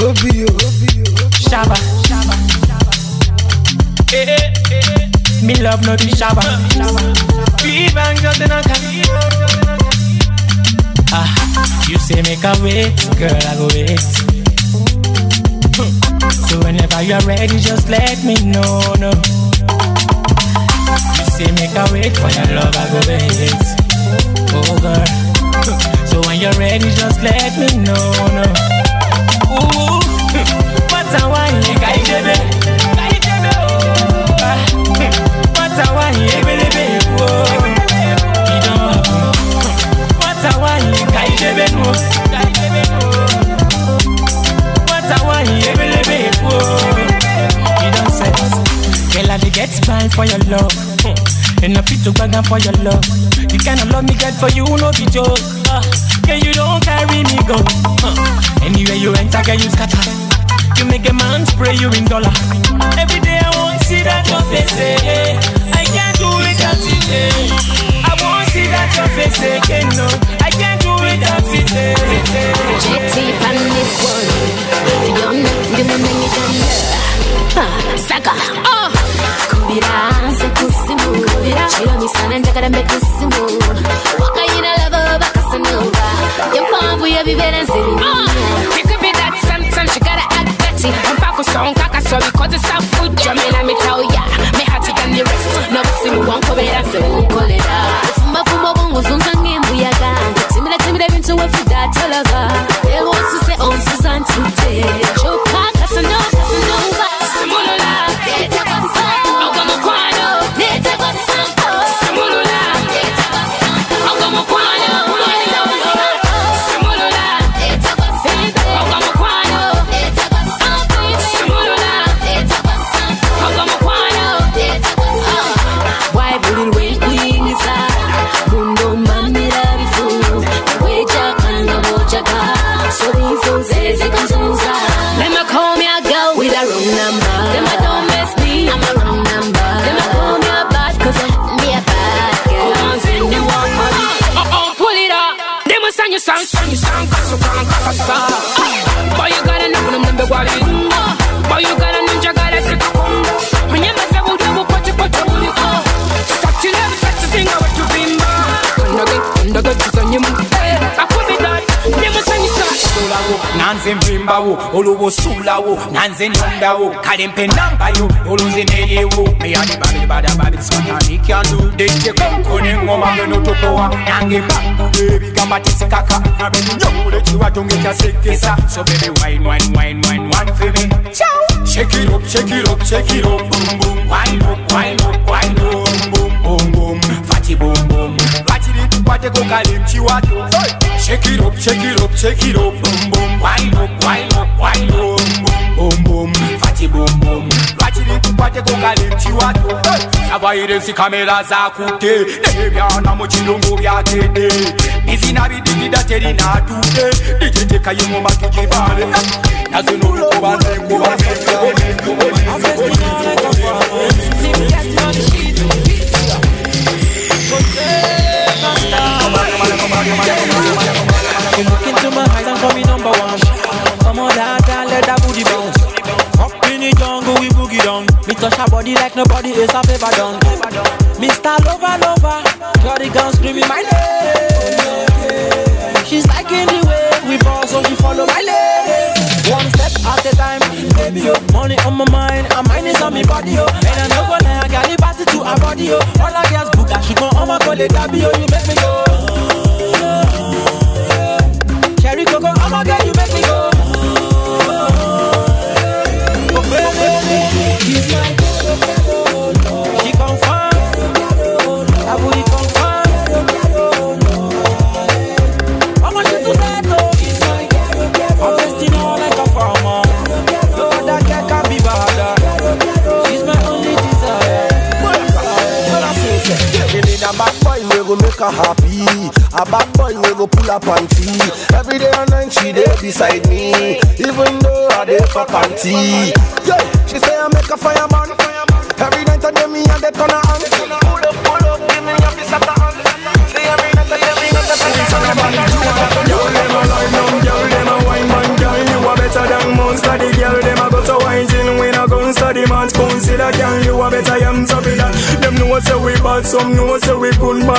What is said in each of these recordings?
Obi, Obi, Shabba. Eh, eh, eh. Me love no be shabba. Three bang just in a. Ah, you say make a wait, girl, I go wait. So whenever you're ready, just let me know, no. You say make a wait for your love, I go wait. Oh girl. So when you're ready, just let me know, no. Ooh, what a wine, guy, baby. Guy, baby. Ah. What a wine, baby. You don't happen. What a wine, guy, baby. Guy, baby. What a wine, baby. You don't Girl, I dey get for your love. Hmm. Fit to for your love. The kind of love me get for you, no be joke. Uh, girl, you don't carry me go. Uh, anywhere you enter, girl, you scatter. You make a man spray you in dollar. Every day I want to see that your face. eh. I can't do without it. eh. I want to see that your face again. No, I can't do without it. eh, eh. JT on this one. Fiona, give me many Ah, Saka. Oh. Kubira, se kusimu. Chiro misana njagala mbe kusimu. Wakayina lava bakasanova. Yempamvu yebibera nzeri. It so because it's so good. Jamie, let me tell ya, me hotter than the rest. No simu wankobera se Nkolera. Fumba bongo zunza ng'embuyaga. Timira timira ebintu wefuga tolava. They want to say oh, on Susan nabojaga sobizo zezikanzuza Them a call me a girl with a wrong number Them a don't mess me, I'm a wrong number Them a call me a bad cause I me a bad girl Once in the one money. Oh pull it up. Them a sing you song, sing you song, kaso kan kakasa. Boy you gotta know them number one. Boy you gotta ninja gotta sit up on. Mnyama se wude wukote kote wuli. Sati levi sati zinga nanze nvimbawo olwo osulawo nanze nondawo kale mpe nambayo olunze neryewo meyali babiri badababiri simatanikyanu dejjeko neŋŋoma genotopowa nange mba ebigamba tesikaka abenyonyomule kiwatonge kyasekesa so baby wine wine wine wine wine for me. Shake it up shake it up shake it up boom boom. Wine up wine up wine up boom boom boom. Fati boom boom tukwateko kale mkiwato shake it up shake it up shake it up boom boom. Wine up wine up wine up. Boom boom boom boom. fati boom boom lwakiri tukwateko kale mkiwato avayirensi kamera zakute. Nebyana mu kirungu byatedde bizina bidigida terinatudde digitekayemu matugibale nazo nokukuba nzenkuba You look into my eyes and call me number one. Come on, let that booty bounce. In the jungle, we boogie down. Me touch her body like nobody else have ever done. Mr. Lover, lover, Jolly gun screaming my name. She's liking the way we ball, so she follow my lead. One step at a time, baby, yo. Money on my mind, and mine is on me body, yo. And I know gonna I got it to her body, yo. All I get is booga, she gon' on my call need a bad boy we go make her happy. A bad boy we go pull up panty. Every day and night she there beside me. Even though I there for panty. Yeah, she say I make a fireman. Every night I get me and they turn her on. Pull up, pull up, give me a piece of the hand. See every night I get me and they turn her on. Girl, them a line down, girl, them a wine man, girl, you are better than Youngster the man's consider Can you a better young to be that Them know say we bad Some know say we good man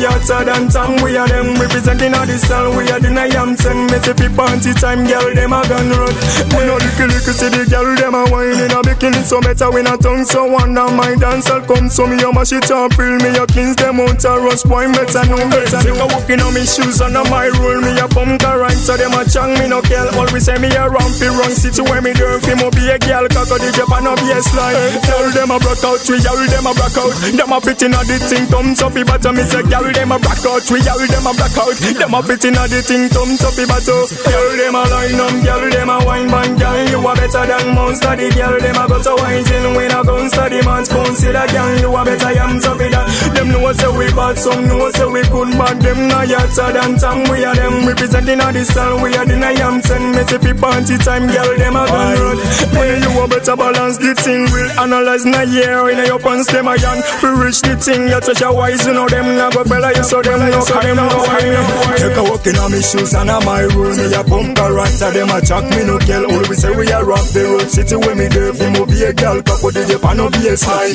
na than Tom. We are them representing all the style. We are the Niam send me say fi party time Girl them a gun run We no licky licky see the girl them a wine in a bikini. So better we not tongue so wonder my dance will come. So me a mash it up Fill me a kings them out a rust. Wine better know better know? Walking on me shoes and under my rule Me a pump the right so them a chang. Me no care. Always say me a rampy wrong city where me dirty fi mo be a girl Cock the Japan no be a slide. Girl them a broke out. We girl them a broke out. Them a fit in a the thing. Thumbs up But me say girl them a broke out We girl them a broke out. Them a fit in a the thing thumbs up But girl them a line up Girl them a wine band Girl. You a better than monster The girl. Them a go to wine till when a gun study. Man's consider Girl you a better yam so be that Them know say we bad Some know say we good But them not yatter than Tom. We are them representing a the style We are the Niam send me say fi party time Girl them a gun run. When you a better balance the thing. We'll analyze na year In your pants them a young. We reach the thing You treasure wise You know them not go fella You so them no crime no wine Take a walk in on me shoes And on my room. Me a pump a right So them a chat me no kill All we say we a rock the road City where me there. Fi mo be a girl Couple the Japan no be a sign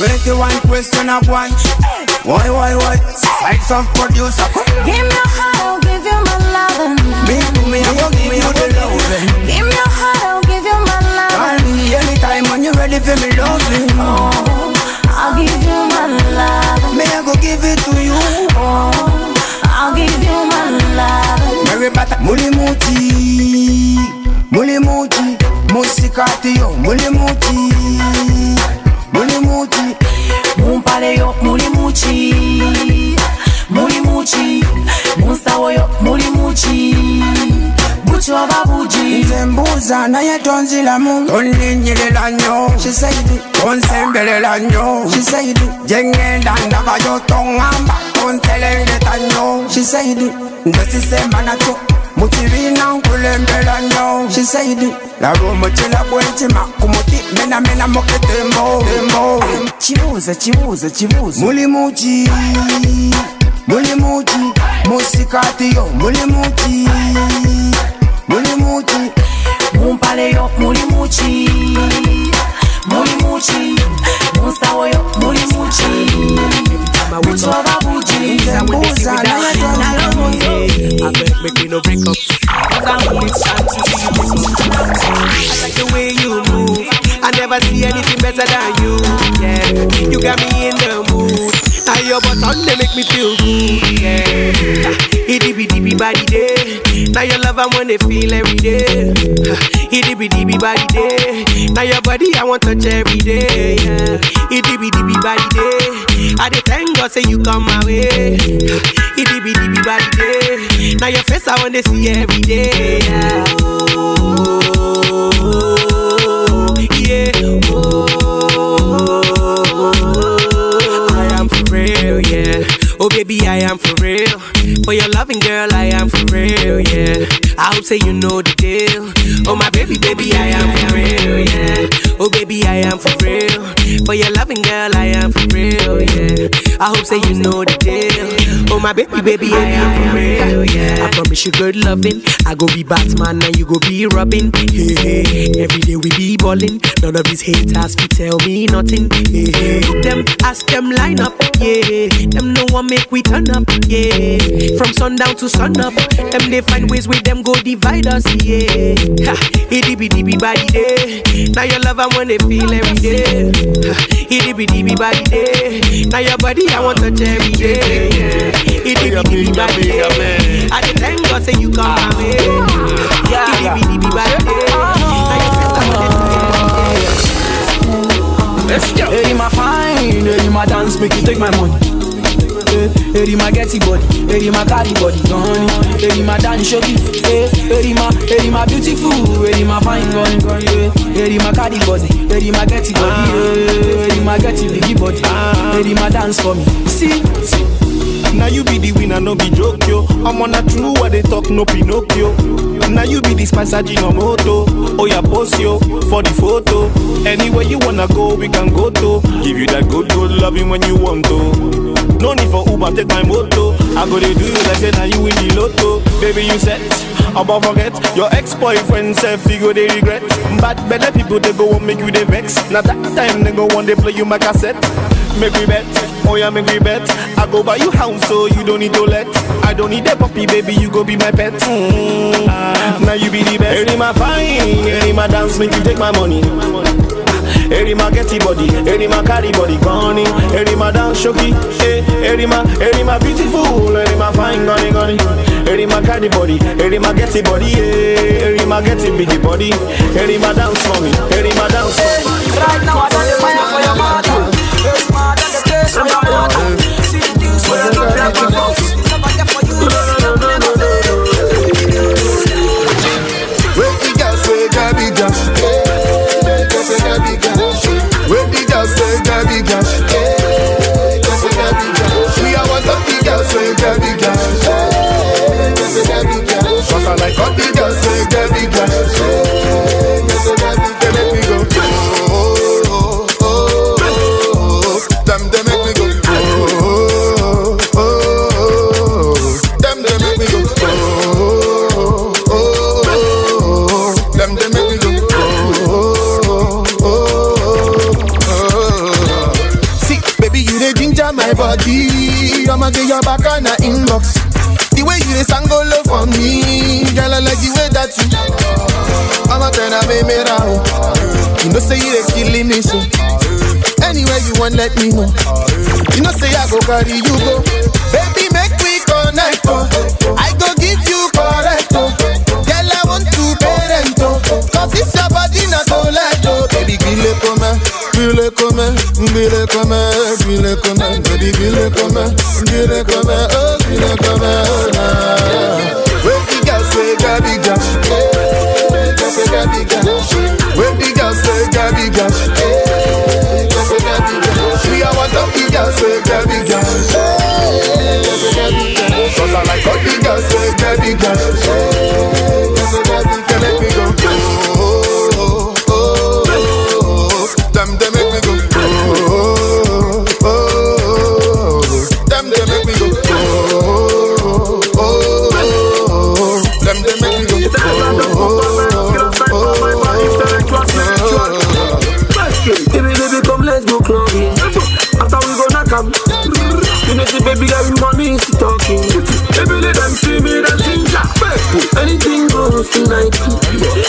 Wait the one question of why Why, why, why? Sides of producer. Give me your heart, I'll give you my loving. Me, me, I go give you the loving Give me your heart, I'll give you my loving. Call me anytime when you're ready for me loving Oh, I'll give you my loving. Me, I go give it to you. Oh, I'll give you my love. Mary Bata Mulimuti Mulimuti Musikati yo Mulimuti Mulimuti Mumpale yo muli muchi, nze mbuuza naye tonziramu tonninnyirira nnyo tonsembelera nnyo gye ŋŋenda ndabayo toŋŋamba tonserengeta nnyo nze sisemba nakyo mu kibiina nkulembera nnyo laba omukira gw'entima ku muti menamena mu kitembo kibuuze kibuuze kibuuze mulimu ki mulimu ki musikati yo. Mulimu ki me feel good. Yeah, body day. Now your love I wanna feel every day. Itty bitty bitty body day. Now your body I want to touch every day. Yeah, itty bitty body day. I dey thank God say you come my way. Itty bitty bitty body day. Now your face I wanna see every day. Yeah. Oh, Oh baby, I am for real. For your loving girl, I am for real, yeah. I hope say you know the deal. Oh my baby, baby, I am for real, yeah. Oh baby, I am for real. For your loving girl, I am for real, yeah. I hope say you know the deal. Oh my baby, baby, I am for real, yeah. I promise you good loving. I go be Batman and you go be Robin. Hey, hey. Every day we be ballin'. None of these haters fi tell me nothing. Hey, hey. Them ask them line up, yeah. Them no one make we turn up, yeah. From sundown to sun up, them they find ways with them go divide us, yeah. Ha, itty bitty bitty body day. Now your love I wanna feel every day. Ha, itty bitty bitty body day. Now your body I want touch every day. Yeah. Itty bitty bitty body day. I dey thank God say you come my way. Itty bitty bitty body day. Now your face I wanna see every day. Let's go. Hey, my fine, hey, my dance, make you take my money. Hey, my getty body, hey, my carry body, gone. Hey, my dance, shoki. Hey, my, hey, my beautiful, hey, my fine, gone, gone. Hey, my carry body, hey, my getty body, my getty biggie body. Hey, my dance for me. See, see. Now you be the winner, no be joke yo. I'm on a true what they talk, no Pinocchio. Now you be the spicer no moto. Oh yeah, post yo for the photo. Anywhere you wanna go, we can go to. Give you that good, good loving when you want to. No need for Uber, take my moto. I go to do you like say now you win the lotto. Baby, you set. About forget your ex-boyfriend self, you go they regret. But better people they go and make you they vex. Now that time they go one they play you my cassette. Make we bet. Oh yeah, make we bet. I go buy you house so you don't need to let. I don't need a puppy, baby, you go be my pet. Mm. Now you be the best. Any my fine, any my dance, make you take my money. Eri ma getty body, eri ma carry body gunny, eri ma dance shoki, eh, eri ma, eri ma beautiful, eri ma fine gunny gunny, eri ma carry body, eri ma getty body, eh, eri ma getty biggie body, eri ma dance for me, eri ma dance for me. Right now I done the fire for your mother. Mother, the place for your. See the things where you look like a boss. Me so. Anywhere you want, let me know. You know say I go carry you go. Baby, make we connect. Oh. I go give you correct. Oh. Girl, I want to parent. Oh. Cause it's your body not let go. Oh. Baby, gile come, gile come, gile come, gile come. Baby, gile come, gile come, oh, gile come. Nah. Where the girls say Gabby Gash, yeah, say Gabby Gash. Say Gabby tonight.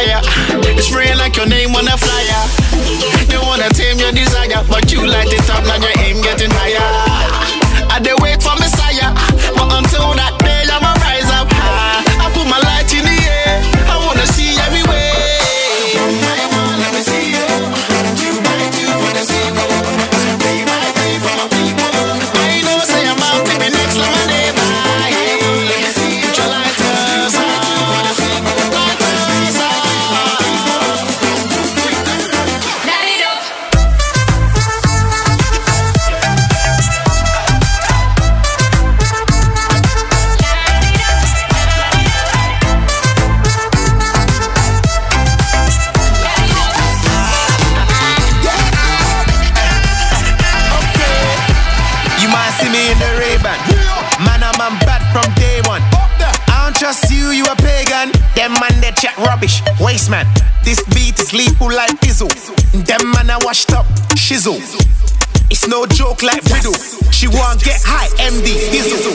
Fire. Spraying like your name on a flyer. They wanna tame your desire, but you light it up, now your It's no joke like riddle She want get high, MD, Dizzle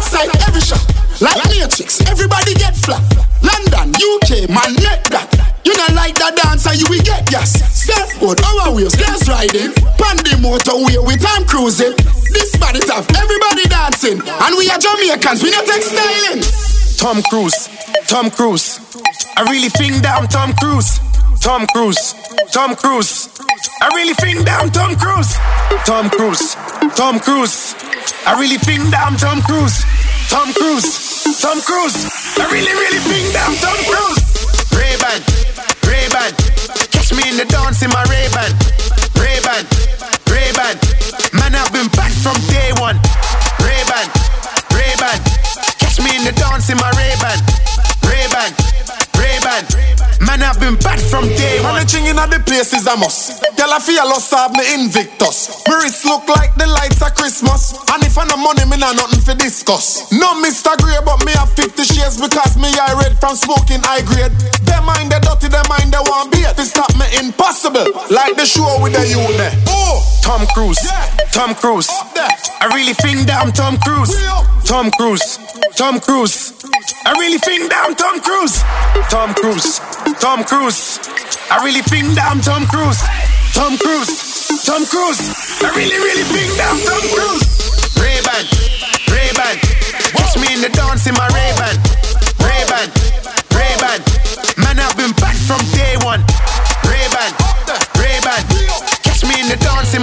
Side every shot, like Matrix, everybody get flat. London, UK, man, let that. You not like that dancer, you will get gas. Surfboard, our wheels, glass riding. Pandy motorway with time cruising. This body tough, everybody dancing. And we are Jamaicans, we not take styling. Tom Cruise, Tom Cruise. I really think that I'm Tom Cruise. Tom Cruise, Tom Cruise. I really think I'm Tom Cruise. Tom Cruise, Tom Cruise. I really think I'm Tom Cruise. Tom Cruise, Tom Cruise. I really, really think I'm Tom Cruise. One. In the place is a must. Girl, I feel lost have me Invictus. My wrist look like the lights of Christmas. And if I no money, me nah nothing for discuss. No Mr. Grey, but me have 50 shares because me I red from smoking high grade. Them mind the dirty, them mind the one beat. To stop me impossible. Like the show with the youth there. Oh, Tom Cruise, Tom Cruise. I really think that I'm Tom Cruise. Tom Cruise, Tom Cruise. I really think that I'm Tom Cruise. Tom Cruise, Tom Cruise. I really think that I'm Tom Cruise. Tom Cruise, Tom Cruise. I really, really think that I'm Tom Cruise. Ray-Ban, Ray-Ban. Catch me in the dance in my Ray-Ban. Ray-Ban, Ray-Ban. Man, I've been back from day one. Ray-Ban, Ray-Ban. Catch me in the dance